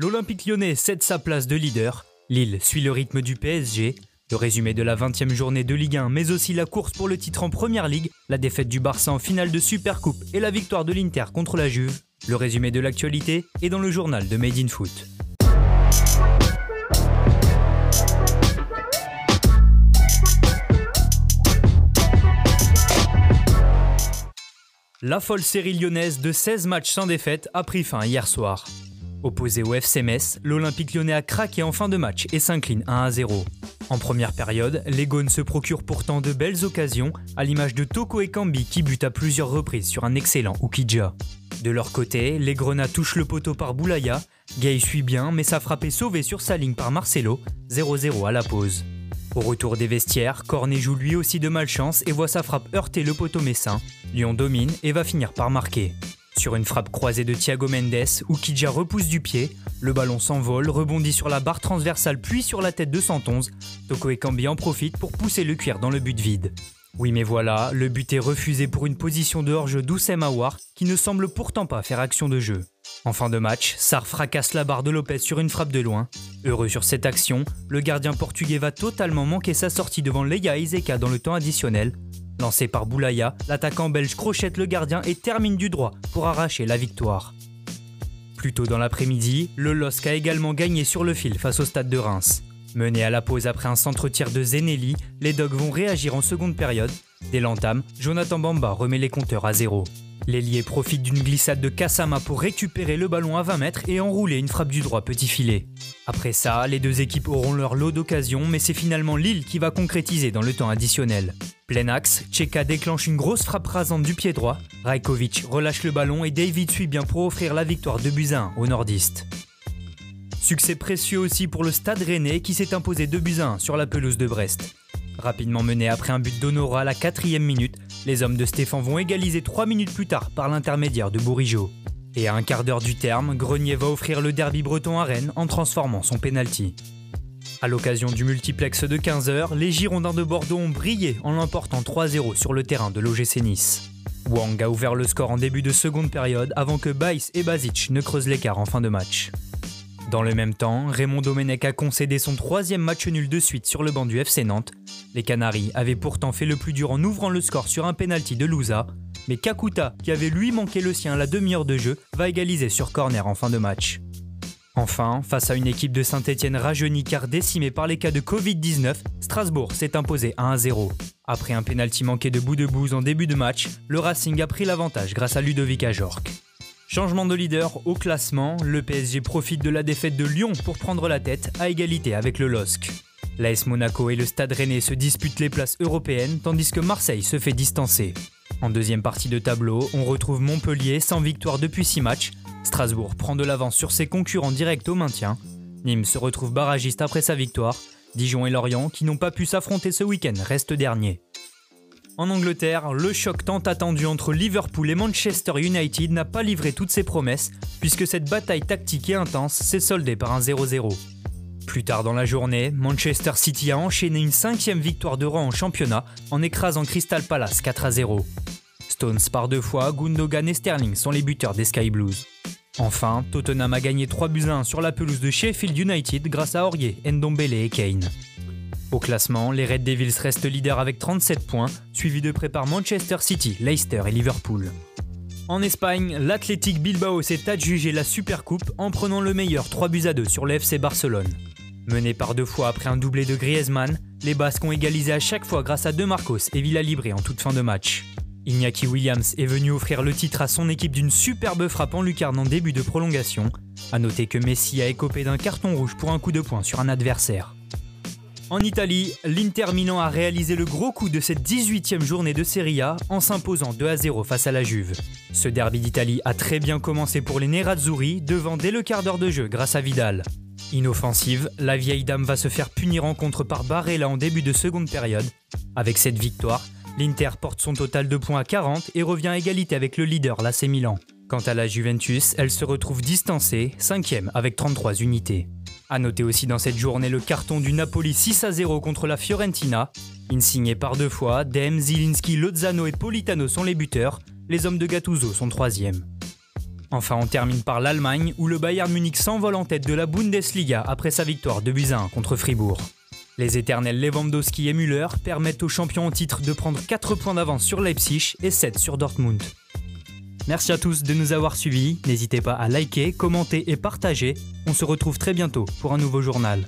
L'Olympique lyonnais cède sa place de leader. Lille suit le rythme du PSG. Le résumé de la 20e journée de Ligue 1, mais aussi la course pour le titre en Première Ligue, la défaite du Barça en finale de Supercoupe et la victoire de l'Inter contre la Juve. Le résumé de l'actualité est dans le journal de Made in Foot. La folle série lyonnaise de 16 matchs sans défaite a pris fin hier soir. Opposé au FC l'Olympique lyonnais a craqué en fin de match et s'incline 1 à 0. En première période, les Gaunes se procurent pourtant de belles occasions, à l'image de Toko et Kambi qui butent à plusieurs reprises sur un excellent Ukidja. De leur côté, les Grenats touchent le poteau par Boulaya, Gay suit bien mais sa frappe est sauvée sur sa ligne par Marcelo, 0-0 à la pause. Au retour des vestiaires, Cornet joue lui aussi de malchance et voit sa frappe heurter le poteau messin. Lyon domine et va finir par marquer. Sur une frappe croisée de Thiago Mendes, Ukidja repousse du pied, le ballon s'envole, rebondit sur la barre transversale puis sur la tête de 111. Toko Ekambi en profite pour pousser le cuir dans le but vide. Oui mais voilà, le but est refusé pour une position de hors-jeu d'Oussem Aouar qui ne semble pourtant pas faire action de jeu. En fin de match, Sar fracasse la barre de Lopez sur une frappe de loin. Heureux sur cette action, le gardien portugais va totalement manquer sa sortie devant Leia Izeka dans le temps additionnel. Lancé par Boulaya, l'attaquant belge crochette le gardien et termine du droit pour arracher la victoire. Plus tôt dans l'après-midi, le LOSC a également gagné sur le fil face au stade de Reims. Mené à la pause après un centre-tir de Zenelli, les Dogs vont réagir en seconde période. Dès l'entame, Jonathan Bamba remet les compteurs à zéro. L'ailier profite d'une glissade de Kassama pour récupérer le ballon à 20 mètres et enrouler une frappe du droit petit filet. Après ça, les deux équipes auront leur lot d'occasions, mais c'est finalement Lille qui va concrétiser dans le temps additionnel. Plein axe, Cheka déclenche une grosse frappe rasante du pied droit, Rajkovic relâche le ballon et David suit bien pour offrir la victoire de Buzyn aux nordistes. Succès précieux aussi pour le Stade Rennais qui s'est imposé 2 buts 1 sur la pelouse de Brest. Rapidement mené après un but d'Honora à la quatrième minute, les hommes de Stéphane vont égaliser 3 minutes plus tard par l'intermédiaire de Bourigeau. Et à un quart d'heure du terme, Grenier va offrir le derby breton à Rennes en transformant son penalty. À l'occasion du multiplex de 15h, les Girondins de Bordeaux ont brillé en l'emportant 3-0 sur le terrain de l'OGC Nice. Wang a ouvert le score en début de seconde période avant que Baïs et Bazic ne creusent l'écart en fin de match. Dans le même temps, Raymond Domenech a concédé son troisième match nul de suite sur le banc du FC Nantes. Les Canaries avaient pourtant fait le plus dur en ouvrant le score sur un penalty de Louza, mais Kakuta, qui avait lui manqué le sien à la demi-heure de jeu, va égaliser sur corner en fin de match. Enfin, face à une équipe de Saint-Etienne rajeunie car décimée par les cas de Covid-19, Strasbourg s'est imposé 1-0. Après un pénalty manqué de bout de bouse en début de match, le Racing a pris l'avantage grâce à Ludovic Ajorc. Changement de leader au classement, le PSG profite de la défaite de Lyon pour prendre la tête à égalité avec le LOSC. L'AS Monaco et le Stade Rennais se disputent les places européennes tandis que Marseille se fait distancer. En deuxième partie de tableau, on retrouve Montpellier sans victoire depuis 6 matchs. Strasbourg prend de l'avance sur ses concurrents directs au maintien. Nîmes se retrouve barragiste après sa victoire. Dijon et Lorient, qui n'ont pas pu s'affronter ce week-end, restent derniers. En Angleterre, le choc tant attendu entre Liverpool et Manchester United n'a pas livré toutes ses promesses, puisque cette bataille tactique et intense s'est soldée par un 0-0. Plus tard dans la journée, Manchester City a enchaîné une cinquième victoire de rang en championnat en écrasant Crystal Palace 4 0. Stones par deux fois, Gundogan et Sterling sont les buteurs des Sky Blues. Enfin, Tottenham a gagné 3 buts 1 sur la pelouse de Sheffield United grâce à Aurier, Ndombele et Kane. Au classement, les Red Devils restent leaders avec 37 points, suivis de près par Manchester City, Leicester et Liverpool. En Espagne, l'Athletic Bilbao s'est adjugé la Supercoupe en prenant le meilleur 3 buts à 2 sur le FC Barcelone. Mené par deux fois après un doublé de Griezmann, les Basques ont égalisé à chaque fois grâce à De Marcos et Villa Libre en toute fin de match. Iñaki Williams est venu offrir le titre à son équipe d'une superbe frappe en lucarne en début de prolongation. A noter que Messi a écopé d'un carton rouge pour un coup de poing sur un adversaire. En Italie, l'Inter Milan a réalisé le gros coup de cette 18e journée de Serie A en s'imposant 2 à 0 face à la Juve. Ce derby d'Italie a très bien commencé pour les Nerazzurri, devant dès le quart d'heure de jeu grâce à Vidal. Inoffensive, la vieille dame va se faire punir en contre par Barella en début de seconde période. Avec cette victoire, l'Inter porte son total de points à 40 et revient à égalité avec le leader, l'AC Milan. Quant à la Juventus, elle se retrouve distancée, 5ème avec 33 unités. A noter aussi dans cette journée le carton du Napoli 6 à 0 contre la Fiorentina. Insigné par deux fois, Dem, Zilinski, Lozano et Politano sont les buteurs. Les hommes de Gattuso sont troisième. Enfin, on termine par l'Allemagne, où le Bayern Munich s'envole en tête de la Bundesliga après sa victoire de buts 1 contre Fribourg. Les éternels Lewandowski et Müller permettent aux champions en titre de prendre 4 points d'avance sur Leipzig et 7 sur Dortmund. Merci à tous de nous avoir suivis, n'hésitez pas à liker, commenter et partager. On se retrouve très bientôt pour un nouveau journal.